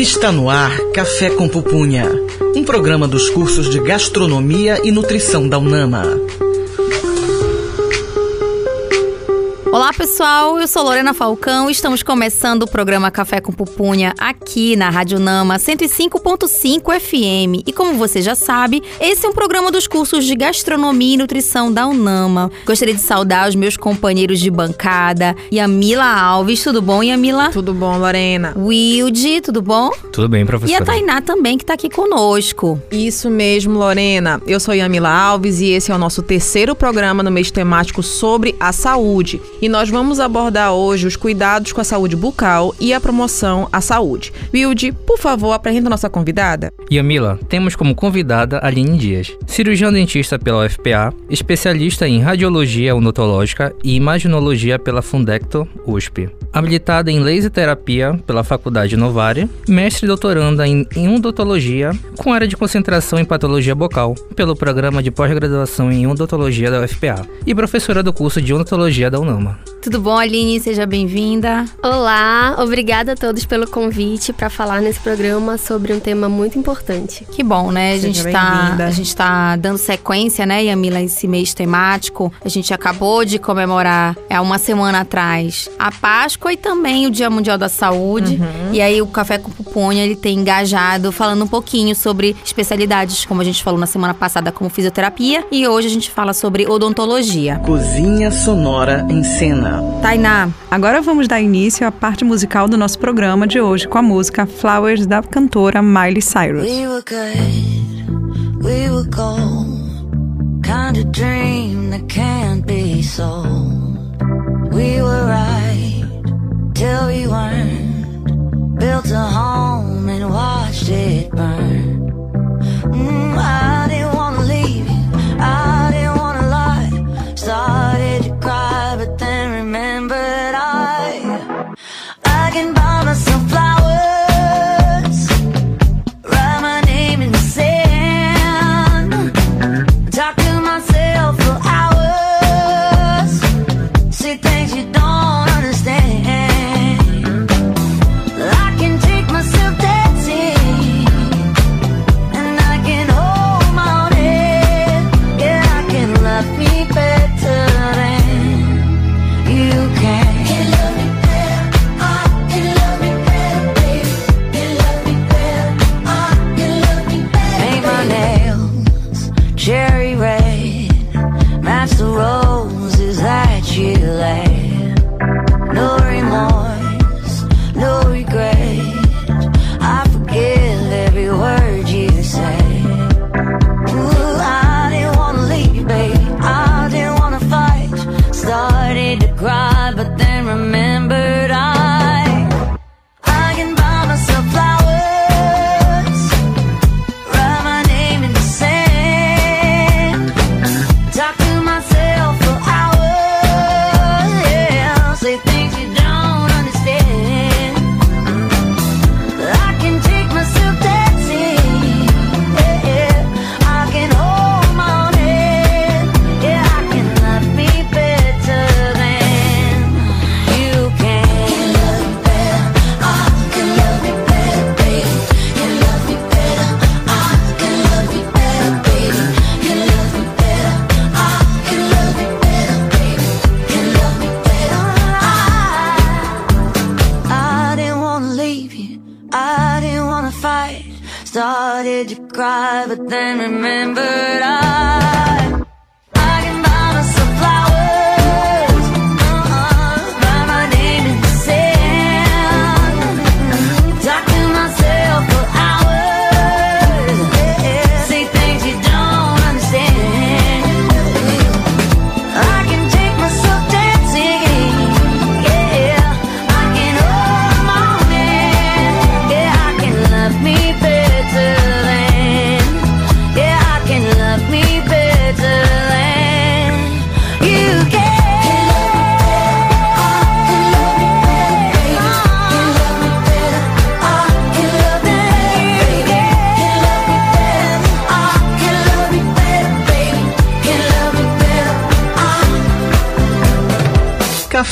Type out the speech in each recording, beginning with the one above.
Está no ar Café com Pupunha, um programa dos cursos de Gastronomia e Nutrição da UNAMA. Olá pessoal, eu sou Lorena Falcão e estamos começando o programa Café com Pupunha aqui na Rádio Nama 105.5 FM. E como você já sabe, esse é um programa dos cursos de Gastronomia e Nutrição da Unama. Gostaria de saudar os meus companheiros de bancada, Yamila Alves, tudo bom Yamila? Tudo bom, Lorena? Wilde, tudo bom? Tudo bem, professora. E a Tainá também, que está aqui conosco. Isso mesmo, Lorena. Eu sou Yamila Alves e esse é o nosso terceiro programa no mês temático sobre a saúde. E nós vamos abordar hoje os cuidados com a saúde bucal e a promoção à saúde. Wilde, por favor, apresenta nossa convidada. Yamila, temos como convidada Aline Dias, cirurgião dentista pela UFPA, especialista em radiologia odontológica e imaginologia pela Fundecto USP, habilitada em laser terapia pela Faculdade Novare, mestre e doutoranda em, em odontologia com área de concentração em patologia bucal pelo programa de pós-graduação em odontologia da UFPA e professora do curso de odontologia da UNAMA. down. Tudo bom, Aline? Seja bem-vinda. Olá, obrigada a todos pelo convite para falar nesse programa sobre um tema muito importante. Que bom, né? A gente, tá, a gente tá dando sequência, né, Yamila, esse mês temático. A gente acabou de comemorar, há uma semana atrás, a Páscoa e também o Dia Mundial da Saúde. Uhum. E aí o Café com Pupunha, ele tem engajado, falando um pouquinho sobre especialidades, como a gente falou na semana passada, como fisioterapia. E hoje a gente fala sobre odontologia. Cozinha Sonora em Cena. Tainá, agora vamos dar início à parte musical do nosso programa de hoje com a música Flowers da cantora Miley Cyrus. We were good, we were gold, kind of dream that can't be sold. We were right till we weren't, built a home and watched it burn. Mm, I didn't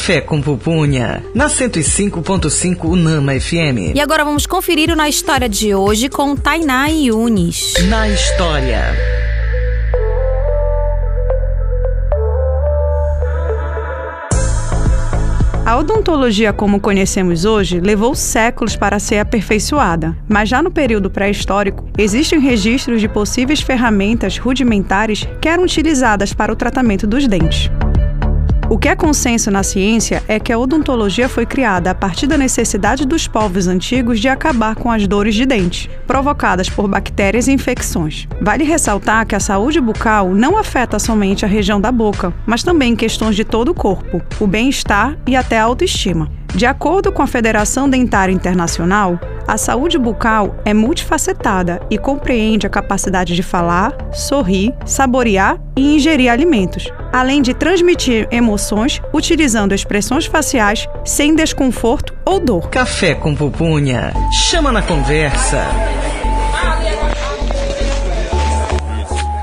Café com Pupunha, na 105.5 Unama FM. E agora vamos conferir o Na História de hoje com Tainá e Yunis. Na História. A odontologia como conhecemos hoje levou séculos para ser aperfeiçoada, mas já no período pré-histórico, existem registros de possíveis ferramentas rudimentares que eram utilizadas para o tratamento dos dentes. O que é consenso na ciência é que a odontologia foi criada a partir da necessidade dos povos antigos de acabar com as dores de dente, provocadas por bactérias e infecções. Vale ressaltar que a saúde bucal não afeta somente a região da boca, mas também questões de todo o corpo, o bem-estar e até a autoestima. De acordo com a Federação Dentária Internacional, a saúde bucal é multifacetada e compreende a capacidade de falar, sorrir, saborear e ingerir alimentos, além de transmitir emoções utilizando expressões faciais sem desconforto ou dor. Café com pupunha. Chama na conversa.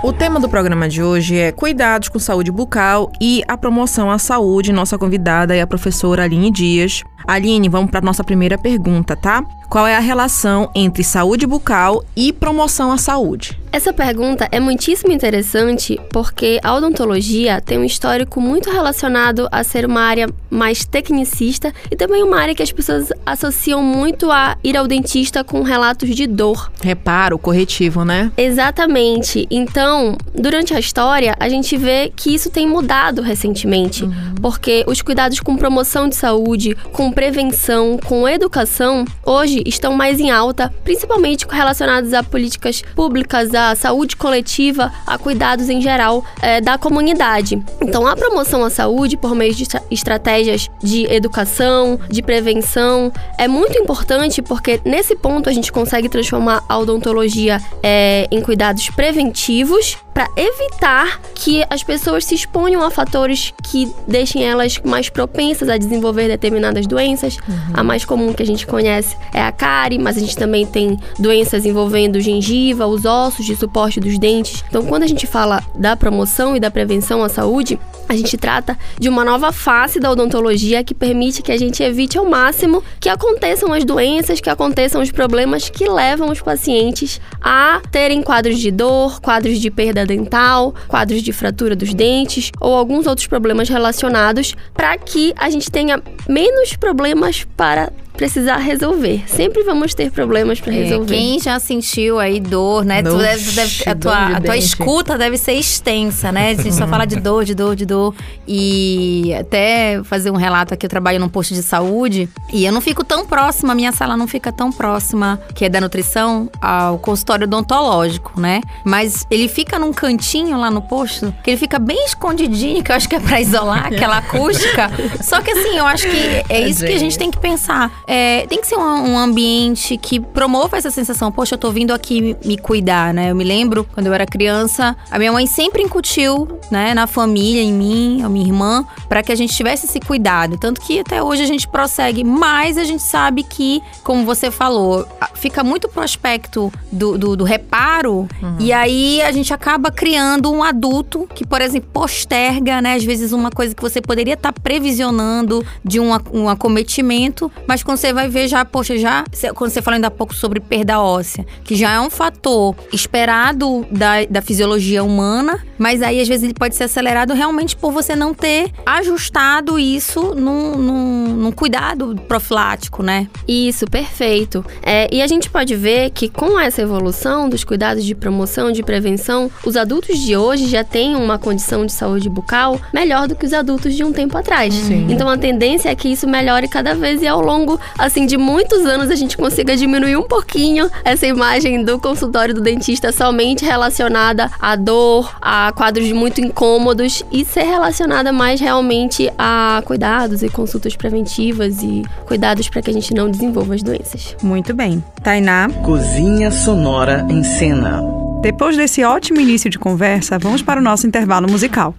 O tema do programa de hoje é cuidados com saúde bucal e a promoção à saúde. Nossa convidada é a professora Aline Dias. Aline, vamos para nossa primeira pergunta, tá? Qual é a relação entre saúde bucal e promoção à saúde? Essa pergunta é muitíssimo interessante porque a odontologia tem um histórico muito relacionado a ser uma área mais tecnicista e também uma área que as pessoas associam muito a ir ao dentista com relatos de dor. Reparo, corretivo, né? Exatamente. Então, durante a história, a gente vê que isso tem mudado recentemente, uhum. porque os cuidados com promoção de saúde, com prevenção, com educação, hoje estão mais em alta, principalmente relacionados a políticas públicas, a saúde coletiva, a cuidados em geral é, da comunidade. Então, a promoção à saúde por meio de estratégias de educação, de prevenção, é muito importante porque nesse ponto a gente consegue transformar a odontologia é, em cuidados preventivos para evitar que as pessoas se exponham a fatores que deixem elas mais propensas a desenvolver determinadas doenças. Uhum. A mais comum que a gente conhece é a cárie, mas a gente também tem doenças envolvendo gengiva, os ossos de suporte dos dentes. Então, quando a gente fala da promoção e da prevenção à saúde, a gente trata de uma nova face da odontologia que permite que a gente evite ao máximo que aconteçam as doenças, que aconteçam os problemas que levam os pacientes a terem quadros de dor, quadros de perda dental, quadros de fratura dos dentes ou alguns outros problemas relacionados, para que a gente tenha menos problemas para precisar resolver. Sempre vamos ter problemas para é, resolver. quem já sentiu aí dor, né? tu deve, deve, a tua, a tua escuta deve ser extensa, né? A gente só fala de dor, de dor, de dor. E até fazer um relato aqui, eu trabalho num posto de saúde e eu não fico tão próxima, a minha sala não fica tão próxima, que é da nutrição, ao consultório odontológico, né? Mas ele fica num cantinho lá no posto, que ele fica bem escondidinho, que eu acho que é para isolar aquela acústica. Só que assim, eu acho que é isso que a gente tem que pensar é, tem que ser um, um, ambiente que promova essa sensação, poxa, eu tô vindo aqui me cuidar, né? Eu me lembro, quando eu era criança, a minha mãe sempre incutiu, né, na família, em mim, a minha irmã, para que a gente tivesse esse cuidado. Tanto que até hoje a gente prossegue, mas a gente sabe que, como você falou, fica muito pro aspecto do, do, do reparo, uhum. e aí a gente acaba criando um adulto que, por exemplo, posterga, né, às vezes uma coisa que você poderia estar tá previsionando de um, um acometimento, mas quando você vai ver já, poxa, já. Quando você falou ainda há pouco sobre perda óssea, que já é um fator esperado da, da fisiologia humana, mas aí às vezes ele pode ser acelerado realmente por você não ter ajustado isso num, num, num cuidado profilático, né? Isso, perfeito. É, e a gente pode ver que com essa evolução dos cuidados de promoção, de prevenção, os adultos de hoje já têm uma condição de saúde bucal melhor do que os adultos de um tempo atrás. Sim. Então a tendência é que isso melhore cada vez e ao longo assim, de muitos anos a gente consiga diminuir um pouquinho essa imagem do consultório do dentista somente relacionada à dor, a quadros muito incômodos e ser relacionada mais realmente a cuidados e consultas preventivas e cuidados para que a gente não desenvolva as doenças. Muito bem. Tainá. Cozinha Sonora em Cena. Depois desse ótimo início de conversa, vamos para o nosso intervalo musical.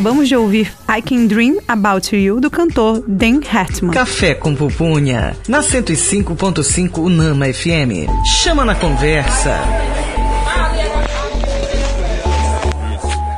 Acabamos de ouvir I Can Dream About You do cantor Dan Hartman. Café com Pupunha, na 105.5 Unama FM. Chama na conversa.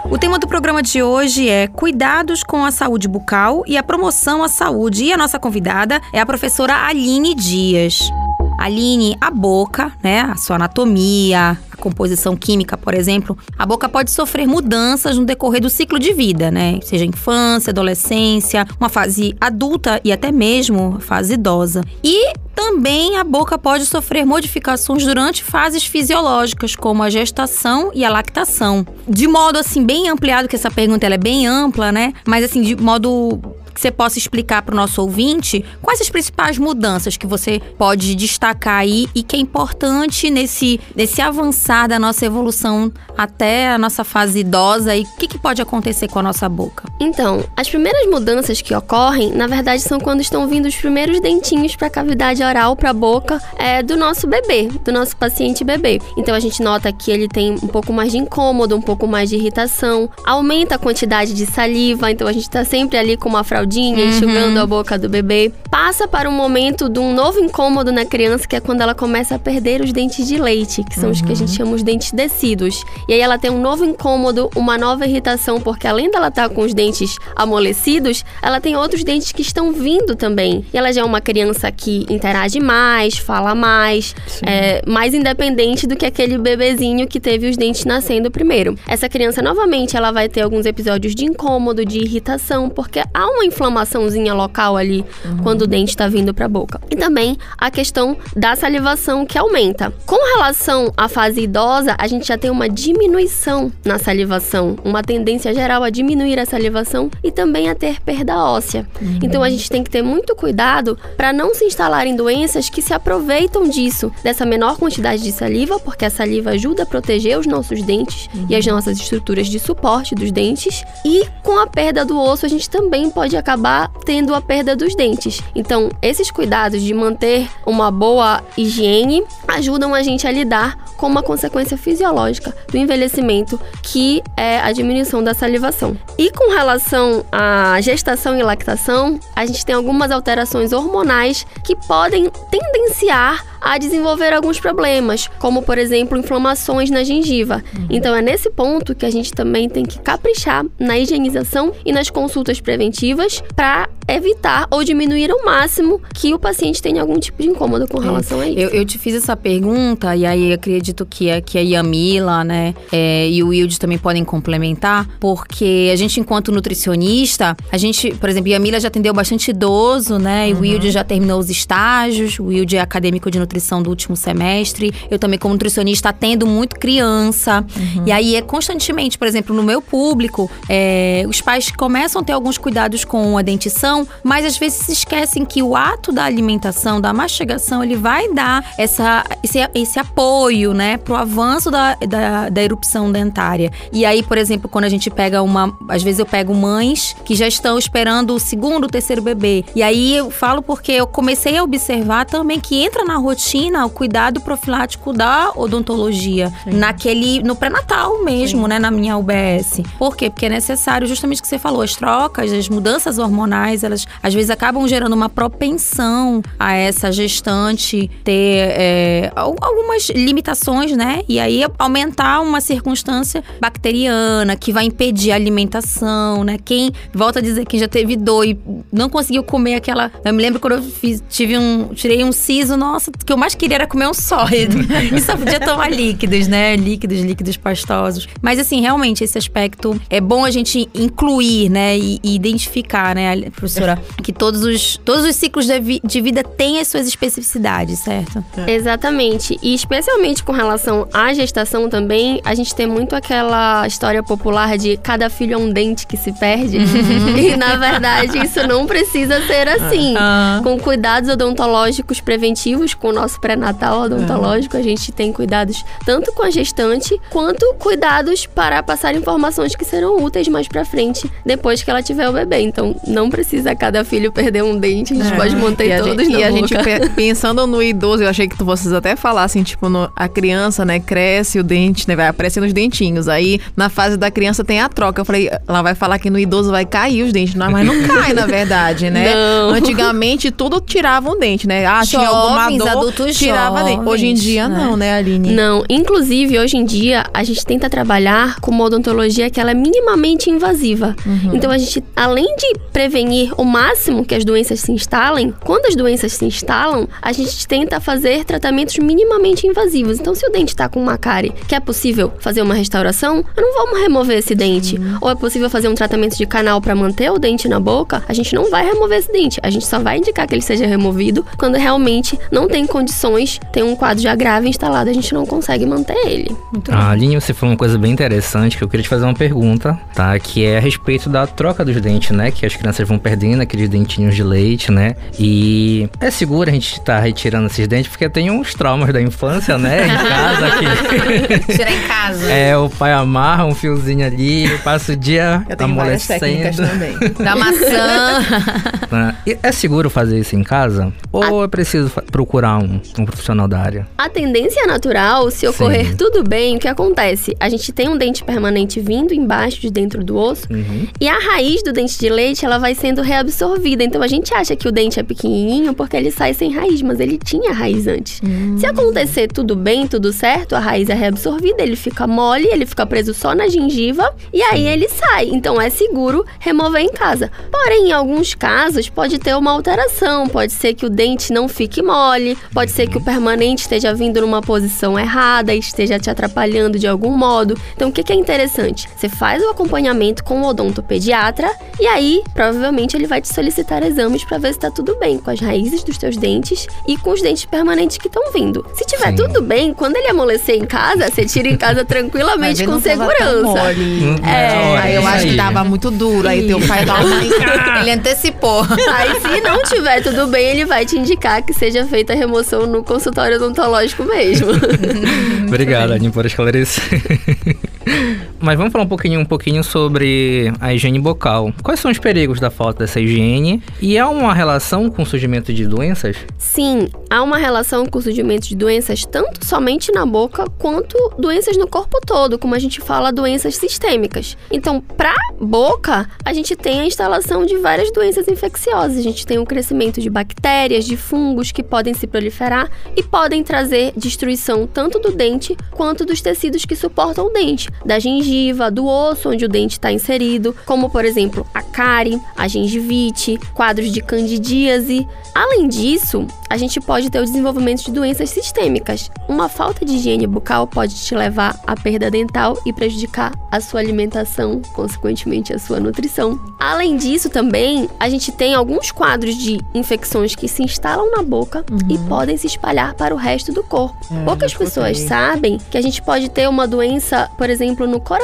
O tema do programa de hoje é Cuidados com a Saúde Bucal e a Promoção à Saúde. E a nossa convidada é a professora Aline Dias. Aline, a boca, né, a sua anatomia, composição química, por exemplo, a boca pode sofrer mudanças no decorrer do ciclo de vida, né? Seja infância, adolescência, uma fase adulta e até mesmo fase idosa. E também a boca pode sofrer modificações durante fases fisiológicas, como a gestação e a lactação. De modo assim bem ampliado, que essa pergunta é bem ampla, né? Mas assim, de modo que você possa explicar para o nosso ouvinte quais as principais mudanças que você pode destacar aí e que é importante nesse, nesse avançar da nossa evolução até a nossa fase idosa e o que, que pode acontecer com a nossa boca? Então, as primeiras mudanças que ocorrem, na verdade, são quando estão vindo os primeiros dentinhos para a cavidade oral, para a boca é, do nosso bebê, do nosso paciente bebê. Então, a gente nota que ele tem um pouco mais de incômodo, um pouco mais de irritação, aumenta a quantidade de saliva, então a gente está sempre ali com uma fraldinha fraldinha, uhum. enxugando a boca do bebê. Passa para um momento de um novo incômodo na criança, que é quando ela começa a perder os dentes de leite, que são uhum. os que a gente uhum. chama os dentes decíduos. E aí ela tem um novo incômodo, uma nova irritação, porque além dela estar tá com os dentes amolecidos, ela tem outros dentes que estão vindo também. E ela já é uma criança que interage mais, fala mais, é mais independente do que aquele bebezinho que teve os dentes nascendo primeiro. Essa criança, novamente, ela vai ter alguns episódios de incômodo, de irritação, porque há uma inflamaçãozinha local ali uhum. quando o dente está vindo para a boca. E também a questão da salivação que aumenta. Com relação à fase idosa, a gente já tem uma diminuição na salivação, uma tendência geral a diminuir a salivação e também a ter perda óssea. Uhum. Então a gente tem que ter muito cuidado para não se instalarem doenças que se aproveitam disso, dessa menor quantidade de saliva, porque a saliva ajuda a proteger os nossos dentes uhum. e as nossas estruturas de suporte dos dentes. E com a perda do osso, a gente também pode acabar tendo a perda dos dentes. Então, esses cuidados de manter uma boa higiene ajudam a gente a lidar com uma consequência fisiológica do envelhecimento, que é a diminuição da salivação. E com relação à gestação e lactação, a gente tem algumas alterações hormonais que podem tendenciar a desenvolver alguns problemas, como por exemplo inflamações na gengiva. Uhum. Então é nesse ponto que a gente também tem que caprichar na higienização e nas consultas preventivas para evitar ou diminuir ao máximo que o paciente tenha algum tipo de incômodo com relação a isso. Eu, eu te fiz essa pergunta e aí acredito que, é, que a Yamila, né, é, e o Wilde também podem complementar, porque a gente, enquanto nutricionista, a gente, por exemplo, Yamila já atendeu bastante idoso, né, e o Wilde já terminou os estágios, o Wilde é acadêmico de nutrição nutrição do último semestre. Eu também, como nutricionista, atendo muito criança. Uhum. E aí é constantemente, por exemplo, no meu público, é, os pais começam a ter alguns cuidados com a dentição, mas às vezes se esquecem que o ato da alimentação, da mastigação, ele vai dar essa, esse, esse apoio, né, pro avanço da, da, da erupção dentária. E aí, por exemplo, quando a gente pega uma. Às vezes eu pego mães que já estão esperando o segundo, o terceiro bebê. E aí eu falo porque eu comecei a observar também que entra na rotina rotina o cuidado profilático da odontologia Sim. naquele no pré-natal mesmo, Sim. né, na minha UBS. Por quê? Porque é necessário justamente o que você falou, as trocas, as mudanças hormonais, elas às vezes acabam gerando uma propensão a essa gestante ter é, algumas limitações, né? E aí aumentar uma circunstância bacteriana que vai impedir a alimentação, né? Quem volta a dizer que já teve dor e não conseguiu comer aquela, eu me lembro quando eu fiz, tive um, tirei um siso, nossa, que que eu mais queria era comer um sólido. e só podia tomar líquidos, né? Líquidos, líquidos pastosos. Mas assim, realmente, esse aspecto é bom a gente incluir, né? E, e identificar, né, professora? Que todos os, todos os ciclos de, vi de vida têm as suas especificidades, certo? É. Exatamente. E especialmente com relação à gestação também, a gente tem muito aquela história popular de cada filho é um dente que se perde. Uhum. e na verdade, isso não precisa ser assim. Uhum. Com cuidados odontológicos preventivos, com o nosso pré-natal odontológico, a gente tem cuidados tanto com a gestante, quanto cuidados para passar informações que serão úteis mais para frente, depois que ela tiver o bebê. Então, não precisa cada filho perder um dente, a gente é. pode manter e todos gente, E a gente pensando no idoso, eu achei que vocês até falassem, tipo, no, a criança, né, cresce o dente, né, vai aparecendo os dentinhos. Aí, na fase da criança tem a troca. Eu falei, ela vai falar que no idoso vai cair os dentes, não, mas não cai, na verdade, né? Não. Antigamente, tudo tirava um dente, né? Ah, tinha alguma dor, adultos tirava jovens, dente. Hoje em dia, né? não, né, Aline? Não, inclusive hoje em dia a gente tenta trabalhar com uma odontologia que ela é minimamente invasiva. Uhum. Então a gente, além de prevenir o máximo que as doenças se instalem, quando as doenças se instalam, a gente tenta fazer tratamentos minimamente invasivos. Então se o dente tá com uma cárie que é possível fazer uma restauração, não vamos remover esse dente. Ou é possível fazer um tratamento de canal para manter o dente na boca, a gente não vai remover esse dente. A gente só vai indicar que ele seja removido quando realmente não tem condições, tem um quadro já grave instalado, a gente não consegue manter ele. Ah, Aline, você falou uma coisa bem interessante que eu queria te fazer uma pergunta, tá? Que é a respeito da troca dos dentes, né? Que as crianças vão perdendo aqueles dentinhos de leite, né? E é seguro a gente estar tá retirando esses dentes, porque tem uns traumas da infância, né? Em casa que. Tirar em casa. É, o pai amarra um fiozinho ali, passa o dia Eu tenho várias técnicas amolecendo. também. Da maçã. E É seguro fazer isso em casa? Ou é preciso procurar um, um profissional da área? A tendência natural, se ocorrer Sim. tudo bem, o que acontece? A gente tem um dente permanente vindo embaixo de dentro do osso Uhum. e a raiz do dente de leite ela vai sendo reabsorvida. Então a gente acha que o dente é pequenininho porque ele sai sem raiz, mas ele tinha raiz antes. Se acontecer tudo bem, tudo certo, a raiz é reabsorvida, ele fica mole, ele fica preso só na gengiva e aí ele sai. Então é seguro remover em casa. Porém, em alguns casos pode ter uma alteração, pode ser que o dente não fique mole, pode ser que o permanente esteja vindo numa posição errada e esteja te atrapalhando de algum modo. Então, o que, que é interessante? Você faz o acompanhamento com o odontopediatra e aí, provavelmente, ele vai te solicitar exames para ver se tá tudo bem com as raízes dos teus dentes e com os dentes permanentes que estão vindo. Se tiver Sim. tudo bem, quando ele amolecer em casa, você tira em casa tranquilamente com segurança. É, aí eu acho que tava muito duro. Aí teu pai tava. Ele antecipou. Aí, se não tiver tudo bem, ele vai te indicar que seja feita a remoção no consultório odontológico mesmo. Obrigado, Aline, por esclarecer. Mas vamos falar um pouquinho, um pouquinho sobre a higiene bucal. Quais são os perigos da falta dessa higiene? E há uma relação com o surgimento de doenças? Sim, há uma relação com o surgimento de doenças tanto somente na boca quanto doenças no corpo todo, como a gente fala, doenças sistêmicas. Então, para boca, a gente tem a instalação de várias doenças infecciosas. A gente tem o crescimento de bactérias, de fungos que podem se proliferar e podem trazer destruição tanto do dente quanto dos tecidos que suportam o dente, da gengiva, do osso onde o dente está inserido, como por exemplo a cárie, a gengivite, quadros de candidíase. Além disso, a gente pode ter o desenvolvimento de doenças sistêmicas. Uma falta de higiene bucal pode te levar à perda dental e prejudicar a sua alimentação, consequentemente a sua nutrição. Além disso, também a gente tem alguns quadros de infecções que se instalam na boca e podem se espalhar para o resto do corpo. É, Poucas pessoas sabem que a gente pode ter uma doença, por exemplo, no coração,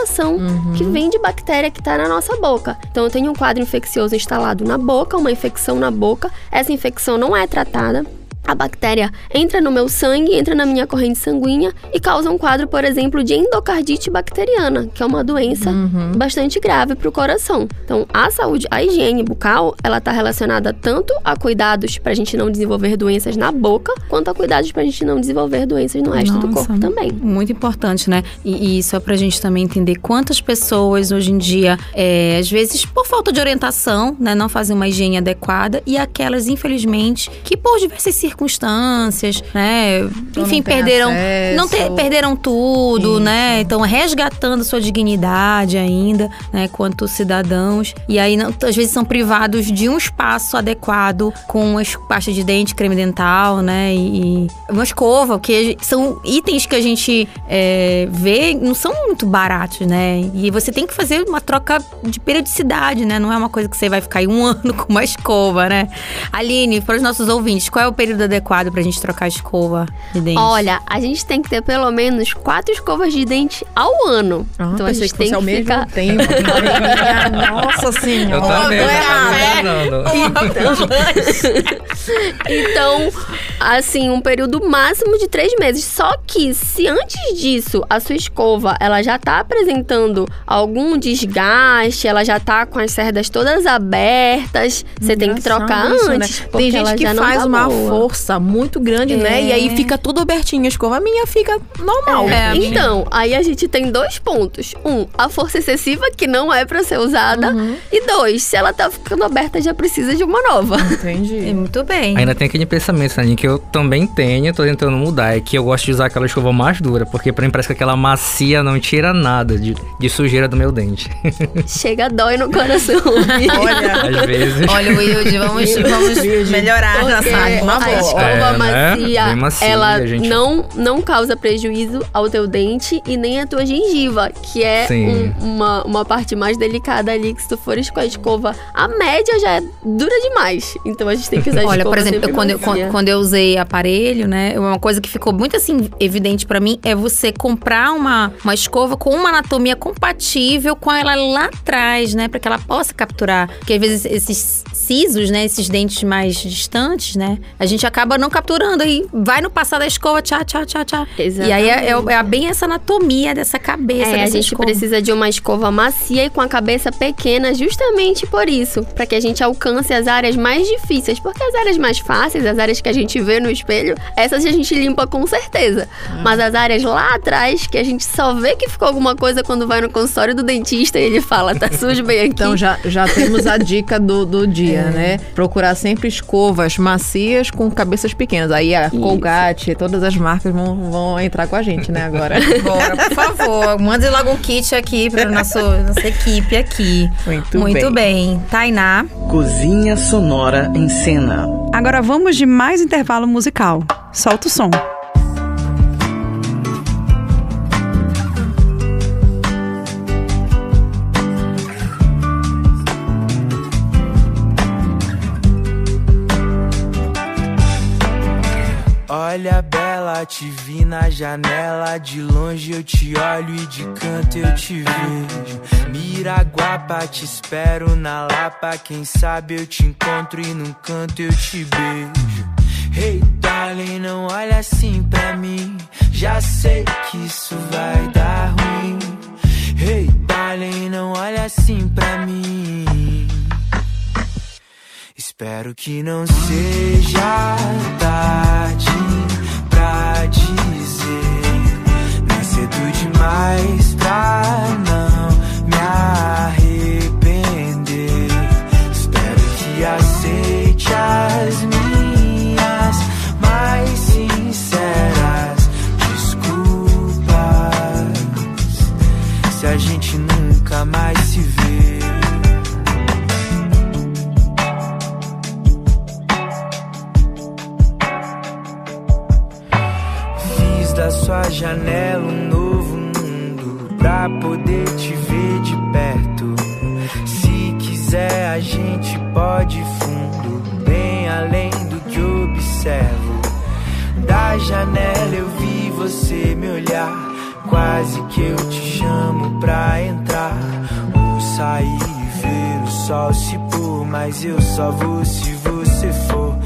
que vem de bactéria que está na nossa boca. Então, eu tenho um quadro infeccioso instalado na boca, uma infecção na boca. Essa infecção não é tratada. A bactéria entra no meu sangue, entra na minha corrente sanguínea e causa um quadro, por exemplo, de endocardite bacteriana, que é uma doença bastante grave para o coração. Então, a saúde, a higiene bucal, ela está relacionada tanto a cuidados para a gente não desenvolver doenças na boca, quanto a cuidados para a gente não desenvolver doenças no resto do Nossa, corpo também. Muito importante, né? E, e isso é pra gente também entender quantas pessoas hoje em dia, é, às vezes por falta de orientação, né, não fazem uma higiene adequada e aquelas, infelizmente, que por diversas circunstâncias, né, Então enfim, perderam, acesso. não te- perderam tudo, né? Então resgatando sua dignidade ainda, né, quanto cidadãos. E aí não- às vezes são privados de um espaço adequado com as pastas de dente, creme dental, né, e, e uma escova, que são itens que a gente é, vê não são muito baratos, né? E você tem que fazer uma troca de periodicidade, né? Não é uma coisa que você vai ficar aí um ano com uma escova, né? Aline, para os nossos ouvintes, qual é o período adequado pra gente trocar a escova de dente? Olha, a gente tem que ter pelo menos quatro escovas de dente ao ano. Ah, então a gente que tem ao que mesmo ficar. tempo. Nossa senhora. Eu também, errado. imaginando. Então, assim, um período máximo de três meses. Só que se antes disso a sua escova ela já tá apresentando algum desgaste, ela já tá com as cerdas todas abertas, você tem que trocar isso, né? antes. Né? Tem gente que faz tá uma boa. força muito grande, é. né? E aí é. fica tudo abertinho a escova. Minha fica normal. É, então, aí a gente tem dois pontos. Um, a força excessiva, que não é para ser usada. Uhum. E dois, se ela tá ficando aberta, já precisa de uma nova. Entendi. É muito bem. Ainda tem aquele pensamento, Saninha, que eu também tenho, tô tentando mudar. É que eu gosto de usar aquela escova mais dura, porque pra mim parece que aquela macia não tira nada de, de sujeira do meu dente. Chega, dói no coração. Olha, às vezes. Olha, Wilde, vamos, vamos melhorar porque nossa a escova é, macia, né? macia, ela gente... não, não causa prejuízo ao teu dente e nem à tua gengiva, que é um, uma, uma parte mais delicada ali, que se tu fores com a escova, a média já é dura demais. Então a gente tem que usar a Olha, por exemplo, eu, quando, eu, quando, quando, eu usei aparelho, né, uma coisa que ficou muito assim evidente para mim é você comprar uma, uma escova com uma anatomia compatível com ela lá atrás, né, para que ela possa capturar. Porque às vezes esses sisos, né, esses dentes mais distantes, né, a gente acaba não capturando e vai no passar da escova, tchá, tchá, tchá, tchá. Exatamente. E aí é, é, é bem essa anatomia dessa cabeça. É, a gente escova. precisa de uma escova macia e com a cabeça pequena, justamente por isso, para que a gente alcance as áreas mais difíceis, porque as áreas mais fáceis, as áreas que a gente vê no espelho, essas a gente limpa com certeza. Hum. Mas as áreas lá atrás, que a gente só vê que ficou alguma coisa quando vai no consultório do dentista e ele fala, tá sujo bem aqui. Então já, já temos a dica do, do dia, é. né? Procurar sempre escovas macias com cabeças pequenas. Aí a isso. Colgate, todas as marcas vão, vão entrar com a gente, né, agora. Bora, por favor. Mande logo um kit aqui para nossa equipe aqui. Muito, Muito bem. bem. Tainá. Cozinha Sonora em Cena. Agora vamos de mais intervalo musical. Solta o som. Olha, Bela, te vi na janela. De longe eu te olho e de canto eu te vejo. Miraguapa, te espero na Lapa. Quem sabe eu te encontro e num canto eu te beijo. Hey, darling, não olha assim pra mim. Já sei que isso vai dar ruim. Hey, darling, não olha assim pra mim. Espero que não seja tarde pra dizer. Nem cedo demais pra da janela um novo mundo pra poder te ver de perto. Se quiser, a gente pode fundo, bem além do que observo. Da janela eu vi você me olhar, quase que eu te chamo pra entrar. Ou sair e ver o sol se pôr, mas eu só vou se você for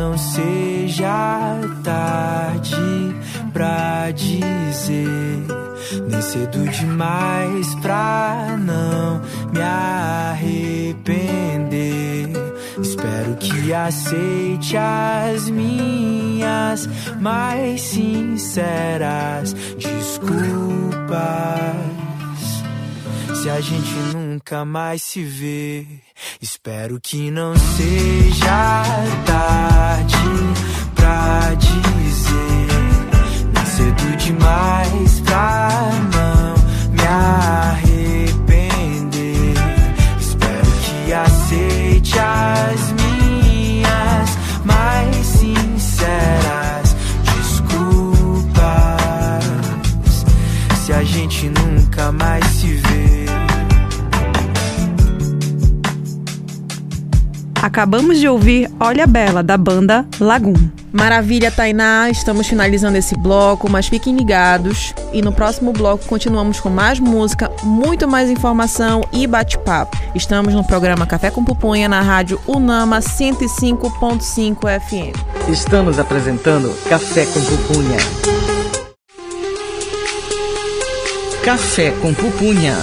não seja tarde nem cedo demais pra não me arrepender. Espero que aceite as minhas mais sinceras desculpas. Se a gente nunca mais se vê. Espero que não seja tarde pra dizer. Cedo demais pra não me arrepender. Espero que aceite as minhas mais sinceras desculpas. Se a gente nunca mais Acabamos de ouvir Olha Bela, da banda Lagoon. Maravilha, Tainá. Estamos finalizando esse bloco, mas fiquem ligados. E no próximo bloco continuamos com mais música, muito mais informação e bate-papo. Estamos no programa Café com Pupunha na rádio Unama 105.5 FM. Estamos apresentando Café com Pupunha. Café com Pupunha.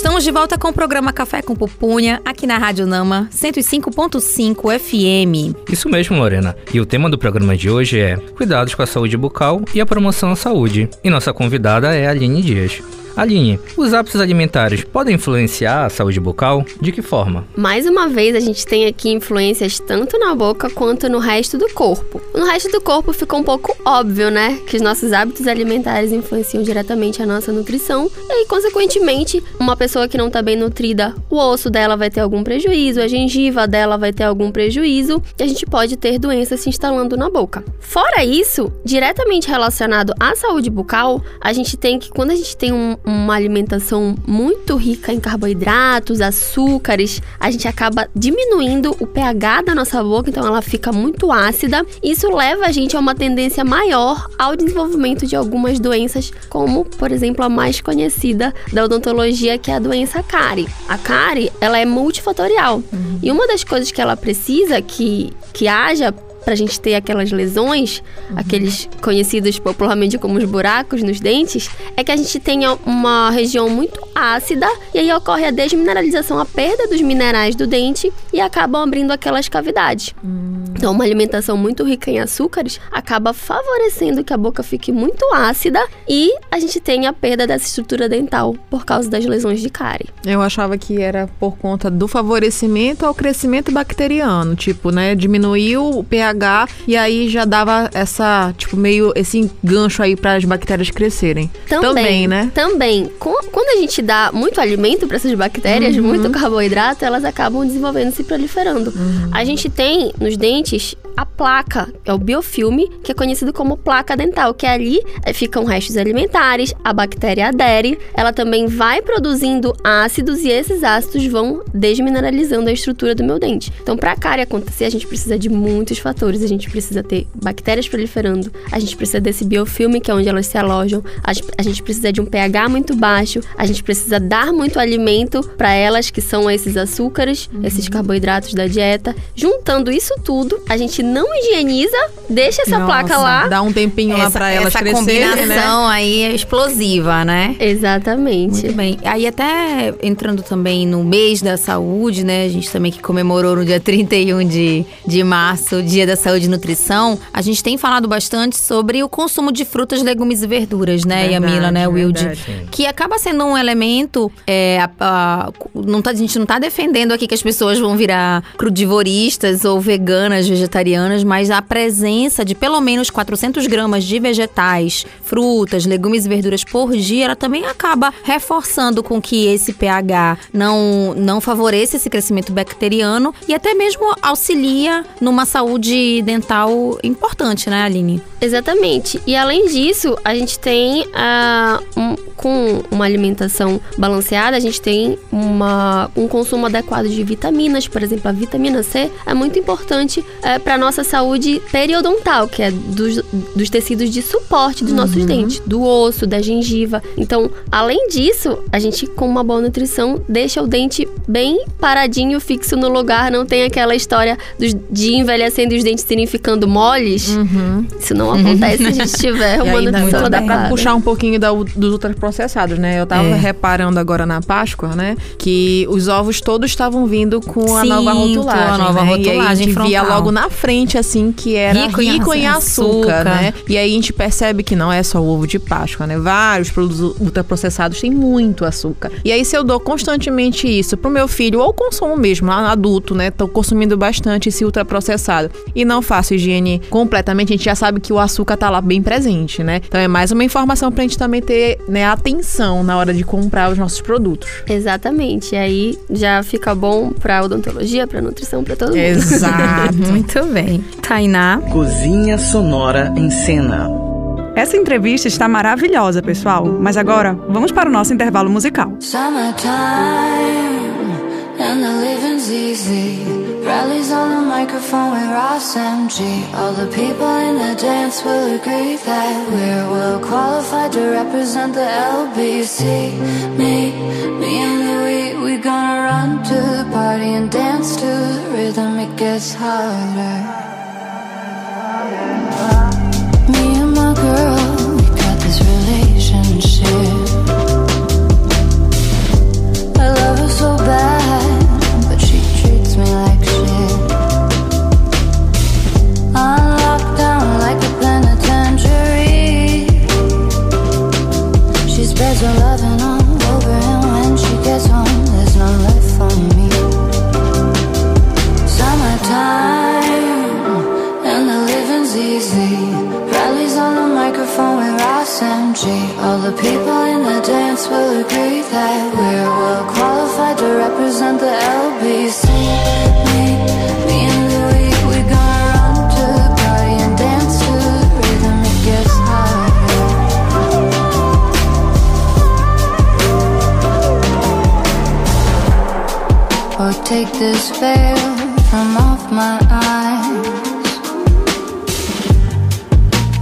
Estamos de volta com o programa Café com Pupunha, aqui na Rádio Nama 105.5 FM. Isso mesmo, Lorena. E o tema do programa de hoje é Cuidados com a saúde bucal e a promoção à saúde. E nossa convidada é a Aline Dias. Aline, os hábitos alimentares podem influenciar a saúde bucal? De que forma? Mais uma vez, a gente tem aqui influências tanto na boca quanto no resto do corpo. No resto do corpo fica um pouco óbvio, né? Que os nossos hábitos alimentares influenciam diretamente a nossa nutrição. E consequentemente, uma pessoa que não está bem nutrida, o osso dela vai ter algum prejuízo, a gengiva dela vai ter algum prejuízo e a gente pode ter doenças se instalando na boca. Fora isso, diretamente relacionado à saúde bucal, a gente tem que, quando a gente tem um, uma alimentação muito rica em carboidratos, açúcares, a gente acaba diminuindo o pH da nossa boca, então ela fica muito ácida. Isso leva a gente a uma tendência maior ao desenvolvimento de algumas doenças, como, por exemplo, a mais conhecida da odontologia, que é a doença cárie. A cárie, ela é multifatorial. Uhum. E uma das coisas que ela precisa que, que haja para a gente ter aquelas lesões, uhum. aqueles conhecidos popularmente como os buracos nos dentes, é que a gente tenha uma região muito ácida e aí ocorre a desmineralização, a perda dos minerais do dente e acabam abrindo aquelas cavidades. Uhum. Então, uma alimentação muito rica em açúcares acaba favorecendo que a boca fique muito ácida e a gente tenha a perda dessa estrutura dental por causa das lesões de cárie. Eu achava que era por conta do favorecimento ao crescimento bacteriano, tipo, né, diminuiu o pH pH e aí já dava essa, tipo, meio esse gancho aí para as bactérias crescerem. Também, também né? Também. Quando a gente dá muito alimento para essas bactérias, uhum. muito carboidrato, elas acabam desenvolvendo se proliferando. Uhum. A gente tem nos dentes a placa, é o biofilme, que é conhecido como placa dental, que ali eh, ficam restos alimentares, a bactéria adere, ela também vai produzindo ácidos e esses ácidos vão desmineralizando a estrutura do meu dente. Então, para a cárie acontecer, a gente precisa de muitos fatores. A gente precisa ter bactérias proliferando, a gente precisa desse biofilme, que é onde elas se alojam, a gente precisa de um pH muito baixo, a gente precisa dar muito alimento para elas, que são esses açúcares, uhum. esses carboidratos da dieta. Juntando isso tudo, a gente não higieniza, deixa essa Nossa, placa lá. Dá um tempinho essa, lá para elas essa crescerem, Essa combinação né? aí é explosiva, né? Exatamente. Muito bem. Aí até entrando também no mês da saúde, né? A gente também que comemorou no dia 31 de, de março, o Dia da Saúde e Nutrição, a gente tem falado bastante sobre o consumo de frutas, legumes e verduras, né, verdade, Yamila, né, Wilde? Que acaba sendo um elemento. É, a, a, não tá, a gente não tá defendendo aqui que as pessoas vão virar crudivoristas ou veganas, vegetarianas vegetarianas, mas a presença de pelo menos 400 gramas de vegetais, frutas, legumes e verduras por dia, ela também acaba reforçando com que esse pH não, não favoreça esse crescimento bacteriano e até mesmo auxilia numa saúde dental importante, né, Aline? Exatamente. E além disso, a gente tem uh, um, com uma alimentação balanceada, a gente tem uma, um consumo adequado de vitaminas, por exemplo, a vitamina C é muito importante uh, para nossa saúde periodontal, que é dos, dos tecidos de suporte dos uhum. nossos dentes, do osso, da gengiva. Então, além disso, a gente com uma boa nutrição deixa o dente bem paradinho, fixo no lugar, não tem aquela história dos, de envelhecendo os dentes serem ficando moles. Uhum. Isso não acontece se a gente tiver uma nutrição. Dá pra puxar um pouquinho da, dos ultraprocessados, né? Eu tava é. reparando agora na Páscoa, né? Que os ovos todos estavam vindo com Sim, a nova rotulagem. Com a nova né? rotulagem. E aí a gente frontal. via logo na frente assim que era rico, rico em, em açúcar, açúcar, né? E aí a gente percebe que não é só o ovo de Páscoa, né? Vários produtos ultraprocessados têm muito açúcar. E aí se eu dou constantemente isso pro meu filho ou consumo mesmo, adulto, né? Tô consumindo bastante esse ultraprocessado e não faço higiene completamente, a gente já sabe que o açúcar tá lá bem presente, né? Então é mais uma informação pra gente também ter, né, atenção na hora de comprar os nossos produtos. Exatamente. E aí já fica bom pra odontologia, pra nutrição, pra todo mundo. Exato. Muito bem bem. Tainá. Cozinha Sonora em Cena. Essa entrevista está maravilhosa, pessoal. Mas agora, vamos para o nosso intervalo musical. Summertime, and the living's easy. Rallies on the microphone with Ross MG. All the people in the dance will agree that we're well qualified to represent the LBC. Me, me and Louis, we gonna run to the party and dance to the rhythm. It gets harder. Me and my girl, will agree that we're well qualified to represent the LBC. Take this veil from off my eyes.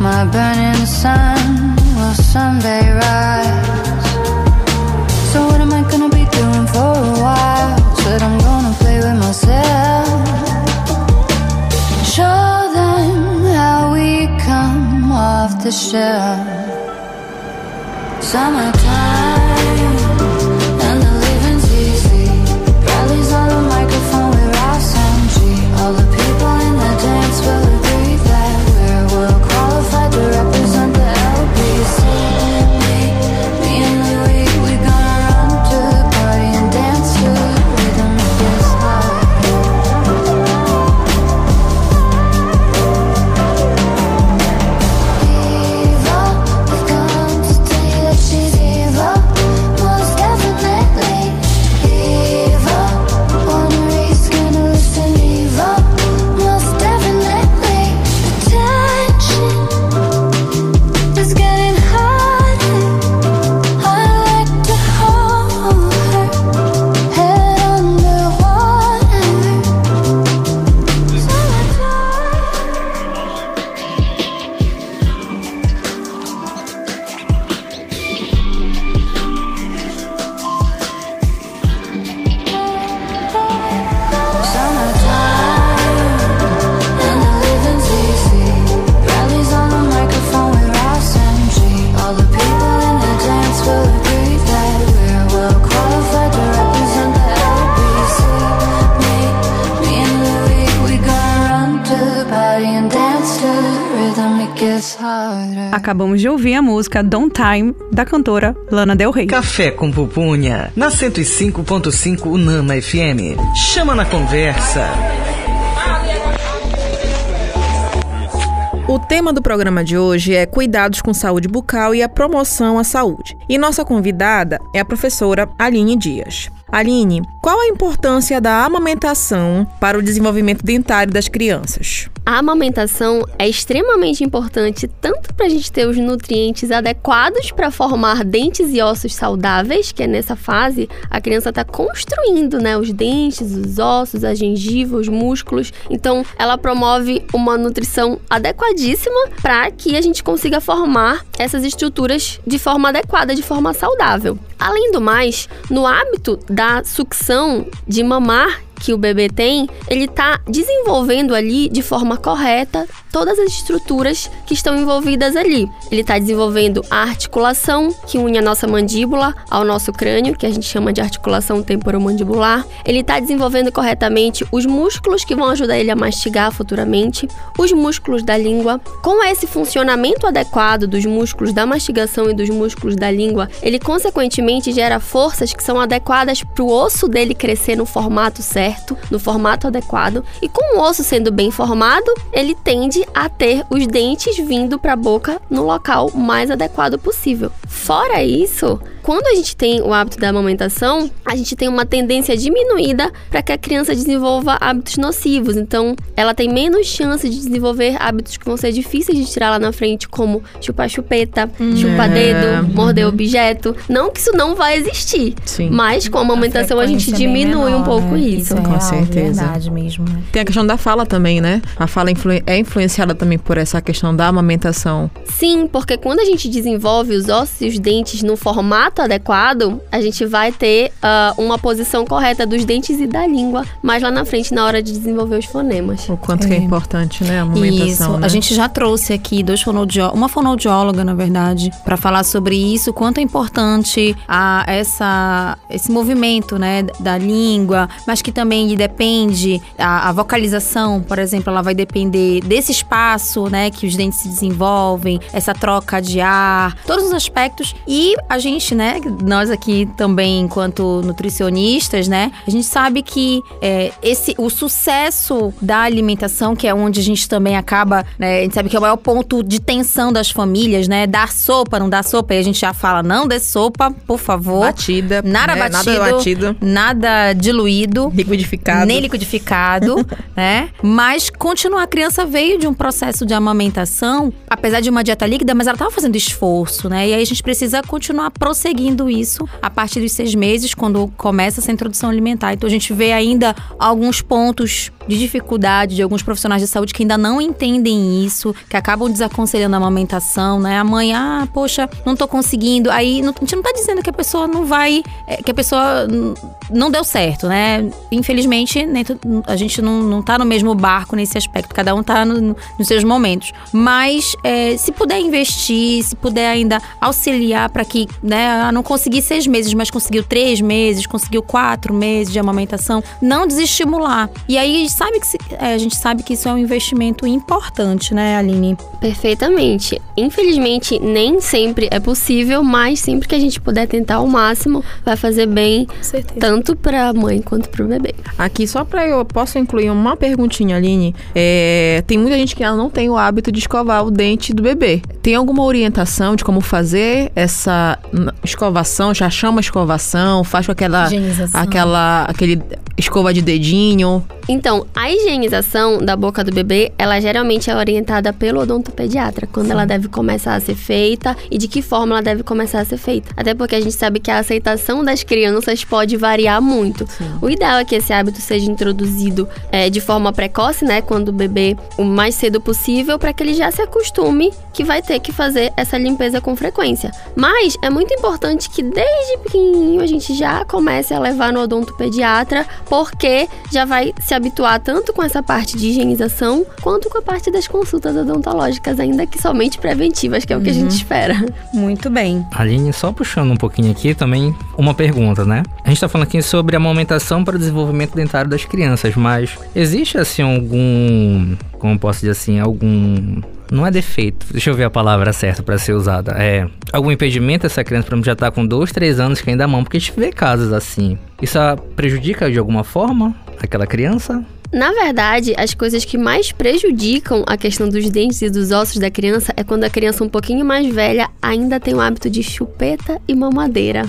My burning sun will someday rise. So what am I gonna be doing for a while? Said I'm gonna play with myself. Show them how we come off the shelf. Summertime Acabamos de ouvir a música Don't Time, da cantora Lana Del Rey. Café com Pupunha, na 105.5 Unama FM. Chama na conversa. O tema do programa de hoje é Cuidados com Saúde Bucal e a Promoção à Saúde. E nossa convidada é a professora Aline Dias. Aline, qual a importância da amamentação para o desenvolvimento dentário das crianças? A amamentação é extremamente importante tanto para a gente ter os nutrientes adequados para formar dentes e ossos saudáveis, que é nessa fase a criança está construindo né, os dentes, os ossos, a gengiva, os músculos. Então, ela promove uma nutrição adequadíssima para que a gente consiga formar essas estruturas de forma adequada, de forma saudável. Além do mais, no hábito da sucção de mamar que o bebê tem, ele está desenvolvendo ali de forma correta todas as estruturas que estão envolvidas ali. Ele está desenvolvendo a articulação que une a nossa mandíbula ao nosso crânio, que a gente chama de articulação temporomandibular. Ele está desenvolvendo corretamente os músculos que vão ajudar ele a mastigar futuramente, os músculos da língua. Com esse funcionamento adequado dos músculos da mastigação e dos músculos da língua, ele consequentemente gera forças que são adequadas para o osso dele crescer no formato certo certo, no formato adequado, e com o osso sendo bem formado, ele tende a ter os dentes vindo para a boca no local mais adequado possível. Fora isso, quando a gente tem o hábito da amamentação, a gente tem uma tendência diminuída para que a criança desenvolva hábitos nocivos. Então, ela tem menos chance de desenvolver hábitos que vão ser difíceis de tirar lá na frente, como chupar chupeta, chupar É. dedo, morder objeto. Não que isso não vai existir, Sim. mas com a amamentação a, gente frequência é diminui um menor, pouco né? isso. é Com real, certeza. verdade mesmo, né? Tem a questão da fala também, né? A fala influ- é influenciada também por essa questão da amamentação. Sim, porque quando a gente desenvolve os ossos e os dentes no formato adequado, a gente vai ter ah, uma posição correta dos dentes e da língua mais lá na frente, na hora de desenvolver os fonemas. O quanto que é É. importante, né? A amamentação. Isso. né? A gente já trouxe aqui dois fonoaudió uma fonoaudióloga, na verdade, para falar sobre isso, quanto é importante a, essa, esse movimento, né, da língua, mas que também depende a, a vocalização, por exemplo, ela vai depender desse espaço, né, que os dentes se desenvolvem, essa troca de ar, todos os aspectos. E a gente, né, nós aqui também, enquanto nutricionistas, né, a gente sabe que é, esse o sucesso da alimentação, que é onde a gente também acaba, né, a gente sabe que é o maior ponto de tensão das famílias, né, dar sopa, não dar sopa, e a gente já fala, não dê sopa, por favor. Batida. Nada né? batido, Nada batido. nada diluído. Liquidificado. Nem liquidificado, né? Mas continuar, a criança veio de um processo de amamentação, apesar de uma dieta líquida, mas ela estava fazendo esforço, né? E aí a gente precisa continuar prosseguindo isso a partir dos seis meses, quando começa essa introdução alimentar. Então a gente vê ainda alguns pontos de dificuldade de alguns profissionais de saúde que ainda não entendem isso, que acabam desaconselhando a amamentação, né? A mãe, ah, poxa, não tô conseguindo. Aí não- a gente não tá dizendo que a pessoa não vai, é, que a pessoa não deu certo, né? Infelizmente, nem a gente não, não tá no mesmo barco nesse aspecto, cada um tá no- no- nos seus momentos. Mas é, se puder investir, se puder ainda auxiliar para que, né, não consegui seis meses, mas conseguiu três meses, conseguiu quatro meses de amamentação, não desestimular. E aí sabe que se- é, a gente sabe que isso é um investimento importante, né, Aline? Perfeitamente. Infelizmente, nem sempre é possível, mas sempre que a gente puder tentar ao máximo, vai fazer bem tanto para a mãe quanto para o bebê. Aqui, só pra eu posso incluir uma perguntinha, Aline. É, tem muita gente que ela não tem o hábito de escovar o dente do bebê. Tem alguma orientação de como fazer essa escovação? Já chama escovação? Faz com aquela, aquela aquele escova de dedinho? Então, a higienização da boca do bebê, ela geralmente é orientada pelo odontopediatra, quando ela deve começar a ser feita e de que forma ela deve começar a ser feita. Até porque a gente sabe que a aceitação das crianças pode variar muito. O ideal é que esse hábito seja introduzido é, de forma precoce, né, quando o bebê o mais cedo possível, para que ele já se acostume que vai ter que fazer essa limpeza com frequência. Mas é muito importante que desde pequenininho a gente já comece a levar no odontopediatra, porque já vai se habituar tanto com essa parte de higienização quanto com a parte das consultas odontológicas, ainda que somente preventivas, que é o que a gente espera. Muito bem. Aline, só puxando um pouquinho aqui também, uma pergunta, né? A gente tá falando aqui sobre a amamentação para o desenvolvimento dentário das crianças, mas existe assim algum. Como eu posso dizer assim? Algum. Não é defeito, deixa eu ver a palavra certa para ser usada. É. Algum impedimento essa criança, por exemplo, já tá com dois, três anos que ainda mama, porque a gente vê casos assim. Isso prejudica de alguma forma aquela criança? Na verdade, as coisas que mais prejudicam a questão dos dentes e dos ossos da criança é quando a criança um pouquinho mais velha ainda tem o hábito de chupeta e mamadeira.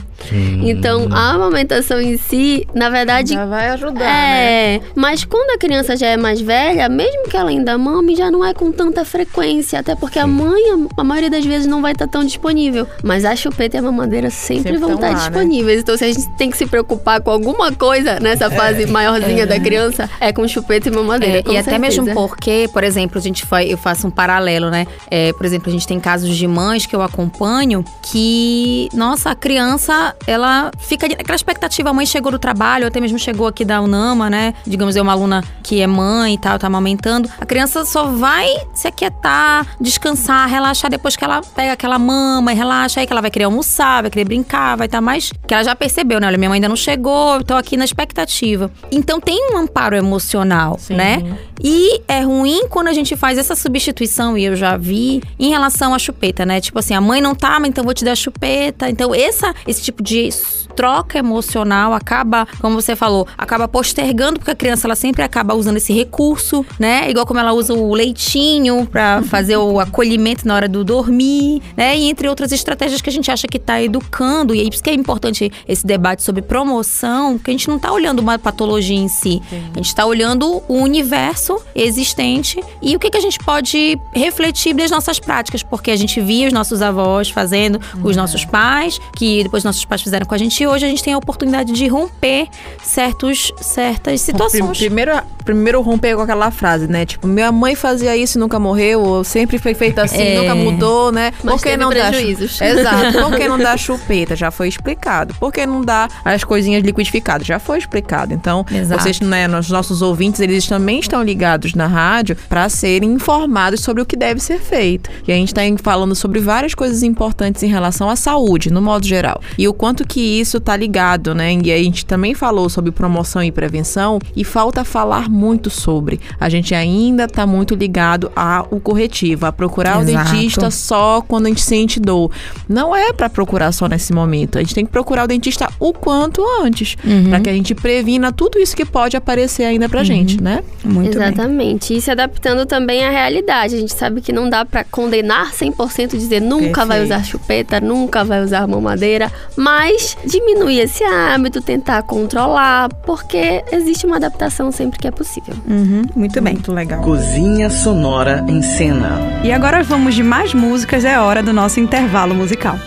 Então, a amamentação em si, na verdade, Já vai ajudar, né? É, mas quando a criança já é mais velha, mesmo que ela ainda mame, já não é com tanta frequência, até porque a mãe, a, maioria das vezes, não vai estar tão disponível. Mas a chupeta e a mamadeira sempre, Sempre vão estar lá, né? disponíveis. Então, se a gente tem que se preocupar com alguma coisa nessa fase maiorzinha da criança, é com chupeta e mamadeira. É, e até mesmo certeza. porque, por exemplo, a gente foi, eu faço um paralelo, né? É, por exemplo, a gente tem casos de mães que eu acompanho que, nossa, a criança, ela fica de- aquela expectativa, a mãe chegou do trabalho, até mesmo chegou aqui da Unama, né? Digamos, é uma aluna que é mãe e tal, tá amamentando. A criança só vai se aquietar, descansar, relaxar depois que ela pega aquela mama e relaxa, aí que ela vai querer almoçar, vai querer brincar, vai estar mais. Que ela já percebeu, né? Olha, minha mãe ainda não chegou, eu tô aqui na expectativa. Então tem um amparo emocional emocional, Sim. né? E é ruim quando a gente faz essa substituição, e eu já vi, em relação à chupeta, né? Tipo assim, a mãe não tá, mas então vou te dar chupeta. Então, essa, esse tipo de troca emocional acaba, como você falou, acaba postergando, porque a criança ela sempre acaba usando esse recurso, né? Igual como ela usa o leitinho pra fazer o acolhimento na hora do dormir, né? E entre outras estratégias que a gente acha que tá educando. E aí, por isso que é importante esse debate sobre promoção, porque a gente não tá olhando uma patologia em si. A gente tá olhando o universo existente. E o que, que a gente pode refletir das nossas práticas, porque a gente via os nossos avós fazendo, os nossos pais, que depois nossos pais fizeram com a gente, e hoje a gente tem a oportunidade de romper certos, certas situações. Primeiro, primeiro romper com aquela frase, né? Tipo, minha mãe fazia isso e nunca morreu, ou sempre foi feito assim, É. nunca mudou, né? Mas Por que não dá prejuízos. Exato. Por que não dá chupeta? Já foi explicado. Por que não dá as coisinhas liquidificadas? Já foi explicado. Então, Exato. vocês, né, os nossos ouvintes, eles também estão ligados na rádio para serem informados sobre o que deve ser feito. E a gente está falando sobre várias coisas importantes em relação à saúde, no modo geral. E o quanto que isso está ligado, né? E a gente também falou sobre promoção e prevenção e falta falar muito sobre. A gente ainda está muito ligado ao corretivo, a procurar Exato. o dentista só quando a gente sente dor. Não é para procurar só nesse momento. A gente tem que procurar o dentista o quanto antes, Uhum. para que a gente previna tudo isso que pode aparecer ainda pra gente, né? Muito bem. Exatamente. E se adaptando também à realidade. A gente sabe que não dá pra condenar 100% dizer nunca vai Perfeito. usar chupeta, nunca vai usar mamadeira, mas diminuir esse hábito, tentar controlar, porque existe uma adaptação sempre que é possível. Uhum, muito bem. Muito legal. Cozinha Sonora em Cena. E agora vamos de mais músicas, é hora do nosso intervalo musical.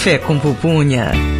Café com pupunha.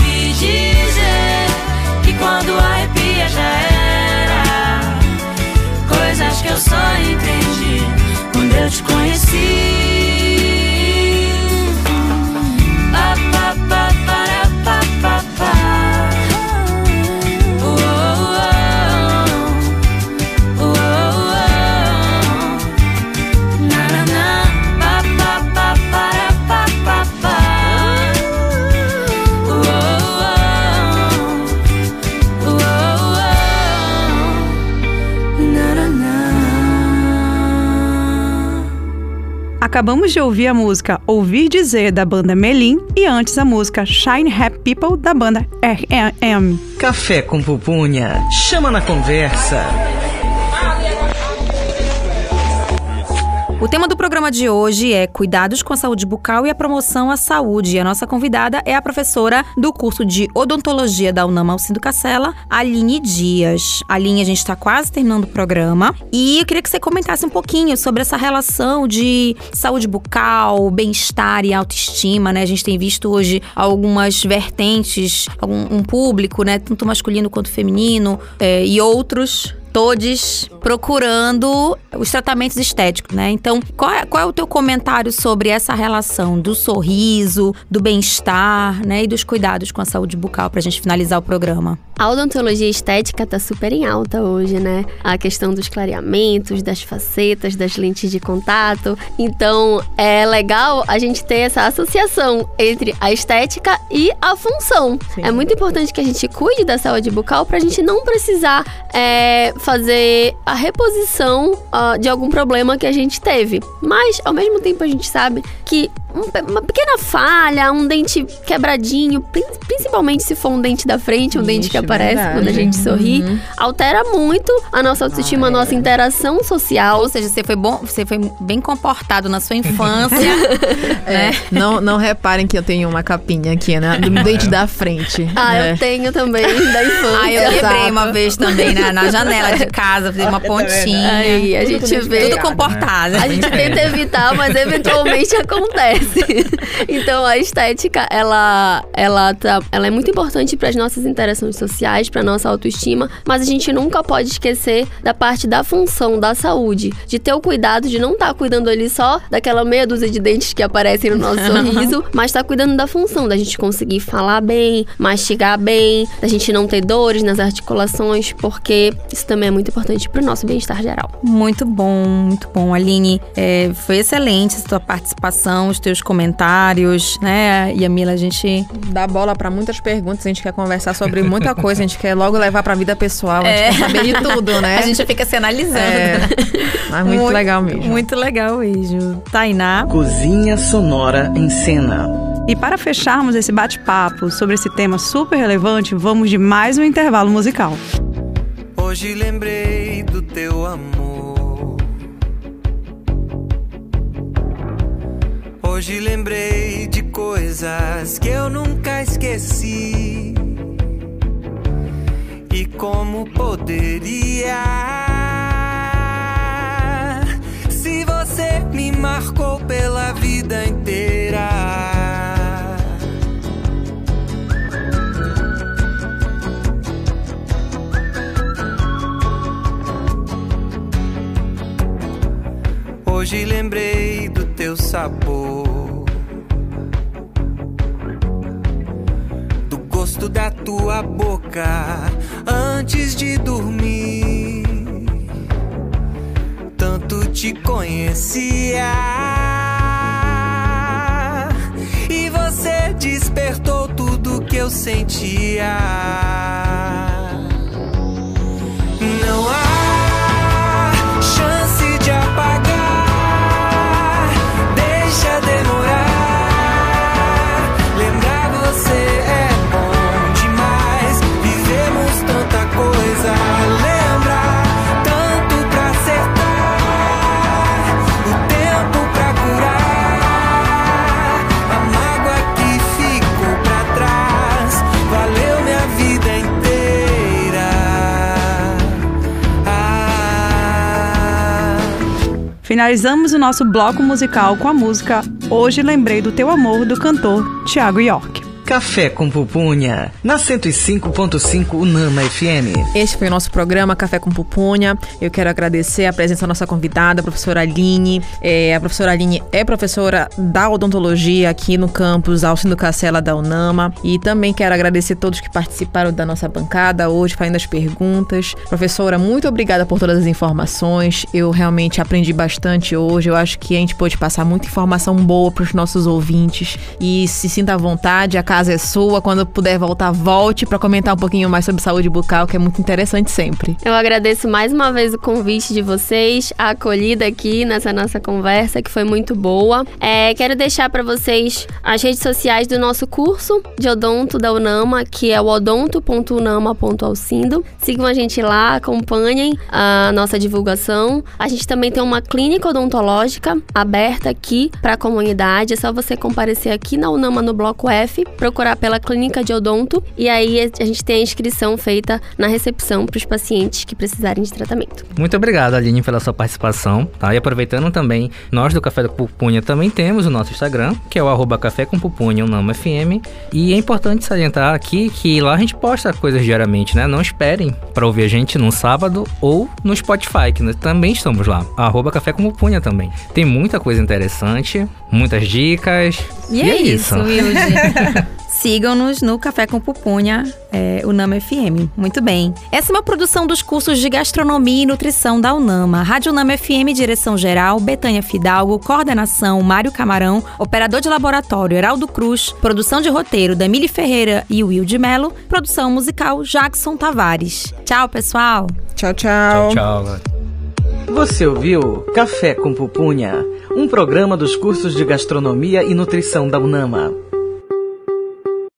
eu só entendi quando eu te conheci. Acabamos de ouvir a música Ouvir Dizer da banda Melim e antes a música Shine Happy People da banda R.E.M. Café com pupunha. Chama na conversa. O tema do programa de hoje é Cuidados com a Saúde Bucal e a Promoção à Saúde. E a nossa convidada é a professora do curso de Odontologia da UNAM Alcindo Cacela, Aline Dias. Aline, a gente está quase terminando o programa e eu queria que você comentasse um pouquinho sobre essa relação de saúde bucal, bem-estar e autoestima, né? A gente tem visto hoje algumas vertentes, algum, um público, né, tanto masculino quanto feminino, eh, e outros todos procurando os tratamentos estéticos, né? Então, qual é, qual é o teu comentário sobre essa relação do sorriso, do bem-estar, né? E dos cuidados com a saúde bucal pra gente finalizar o programa? A odontologia estética tá super em alta hoje, né? A questão dos clareamentos, das facetas, das lentes de contato. Então, é legal a gente ter essa associação entre a estética e a função. Sim. É muito importante que a gente cuide da saúde bucal pra gente não precisar é, fazer a reposição ah, de algum problema que a gente teve. Mas, ao mesmo tempo, a gente sabe que um, uma pequena falha, um dente quebradinho, principalmente se for um dente da frente, um Ixi, dente que aparece verdade. quando a gente sorri, uhum. altera muito a nossa autoestima, ah, a nossa interação social. Ou seja, você foi bom, você foi bem comportado na sua infância. é. né? Não, não reparem que eu tenho uma capinha aqui, né? Do dente da frente. Ah, eu tenho também, da infância. Ah, eu quebrei uma vez também na, na janela de casa, fiz uma pontinha. Aí, a gente vê. Tudo comportado. A gente tenta evitar, mas eventualmente acontece. Então a estética, ela, ela, tá, ela é muito importante para as nossas interações sociais, para nossa autoestima, mas a gente nunca pode esquecer da parte da função da saúde, de ter o cuidado de não estar tá cuidando ali só daquela meia dúzia de dentes que aparecem no nosso sorriso, mas estar tá cuidando da função, da gente conseguir falar bem, mastigar bem, da gente não ter dores nas articulações, porque isso também é muito importante para o nosso bem-estar geral. Muito bom, muito bom. Aline, é, foi excelente a sua participação, os teus comentários, né? E a Mila, a gente dá bola para muitas perguntas, a gente quer conversar sobre muita coisa, a gente quer logo levar para a vida pessoal, a gente é. quer saber de tudo, né? A gente fica se analisando. É. Mas muito, muito legal mesmo. Muito legal mesmo. Tainá. Cozinha sonora em cena. E para fecharmos esse bate-papo sobre esse tema super relevante, vamos de mais um intervalo musical. Hoje lembrei do teu amor. Hoje lembrei de coisas que eu nunca esqueci. E como poderia? Se você me marcou pela vida inteira. Hoje lembrei sabor, do gosto da tua boca antes de dormir. Tanto te conhecia. E você despertou tudo que eu sentia. Não há Finalizamos o nosso bloco musical com a música Hoje Lembrei do Teu Amor, do cantor Tiago York. Café com Pupunha, na 105.5 Unama FM. Este foi o nosso programa Café com Pupunha. Eu quero agradecer a presença da nossa convidada, a professora Aline. É, a professora Aline é professora da odontologia aqui no campus Alcindo Cacela da Unama. E também quero agradecer a todos que participaram da nossa bancada hoje, fazendo as perguntas. Professora, muito obrigada por todas as informações. Eu realmente aprendi bastante hoje. Eu acho que a gente pôde passar muita informação boa para os nossos ouvintes. E se sinta à vontade, a casa casa é sua. Quando puder voltar, volte para comentar um pouquinho mais sobre saúde bucal, que é muito interessante sempre. Eu agradeço mais uma vez o convite de vocês, a acolhida aqui nessa nossa conversa, que foi muito boa. É, quero deixar para vocês as redes sociais do nosso curso de odonto da Unama, que é o odonto.unama.alcindo. Sigam a gente lá, acompanhem a nossa divulgação. A gente também tem uma clínica odontológica aberta aqui para a comunidade. É só você comparecer aqui na Unama no Bloco F pela clínica de odonto e aí a gente tem a inscrição feita na recepção para os pacientes que precisarem de tratamento. Muito obrigado, Aline, pela sua participação. Tá? E aproveitando também, nós do Café com Pupunha também temos o nosso Instagram, que é o arroba Café com Pupunha, o FM. E é importante salientar aqui que lá a gente posta coisas diariamente, né? Não esperem para ouvir a gente no sábado ou no Spotify, que nós também estamos lá. Arroba Café com Pupunha também. Tem muita coisa interessante, muitas dicas. E, e é, é, isso, isso. Sigam-nos no Café com Pupunha, é, Unama FM. Muito bem. Essa é uma produção dos cursos de Gastronomia e Nutrição da Unama. Rádio Unama FM, direção geral, Betânia Fidalgo, coordenação, Mário Camarão, operador de laboratório, Heraldo Cruz, produção de roteiro, Damile Ferreira e Will de Mello, produção musical, Jackson Tavares. Tchau, pessoal. Tchau, tchau. Tchau, tchau. Você ouviu Café com Pupunha, um programa dos cursos de gastronomia e nutrição da UNAMA.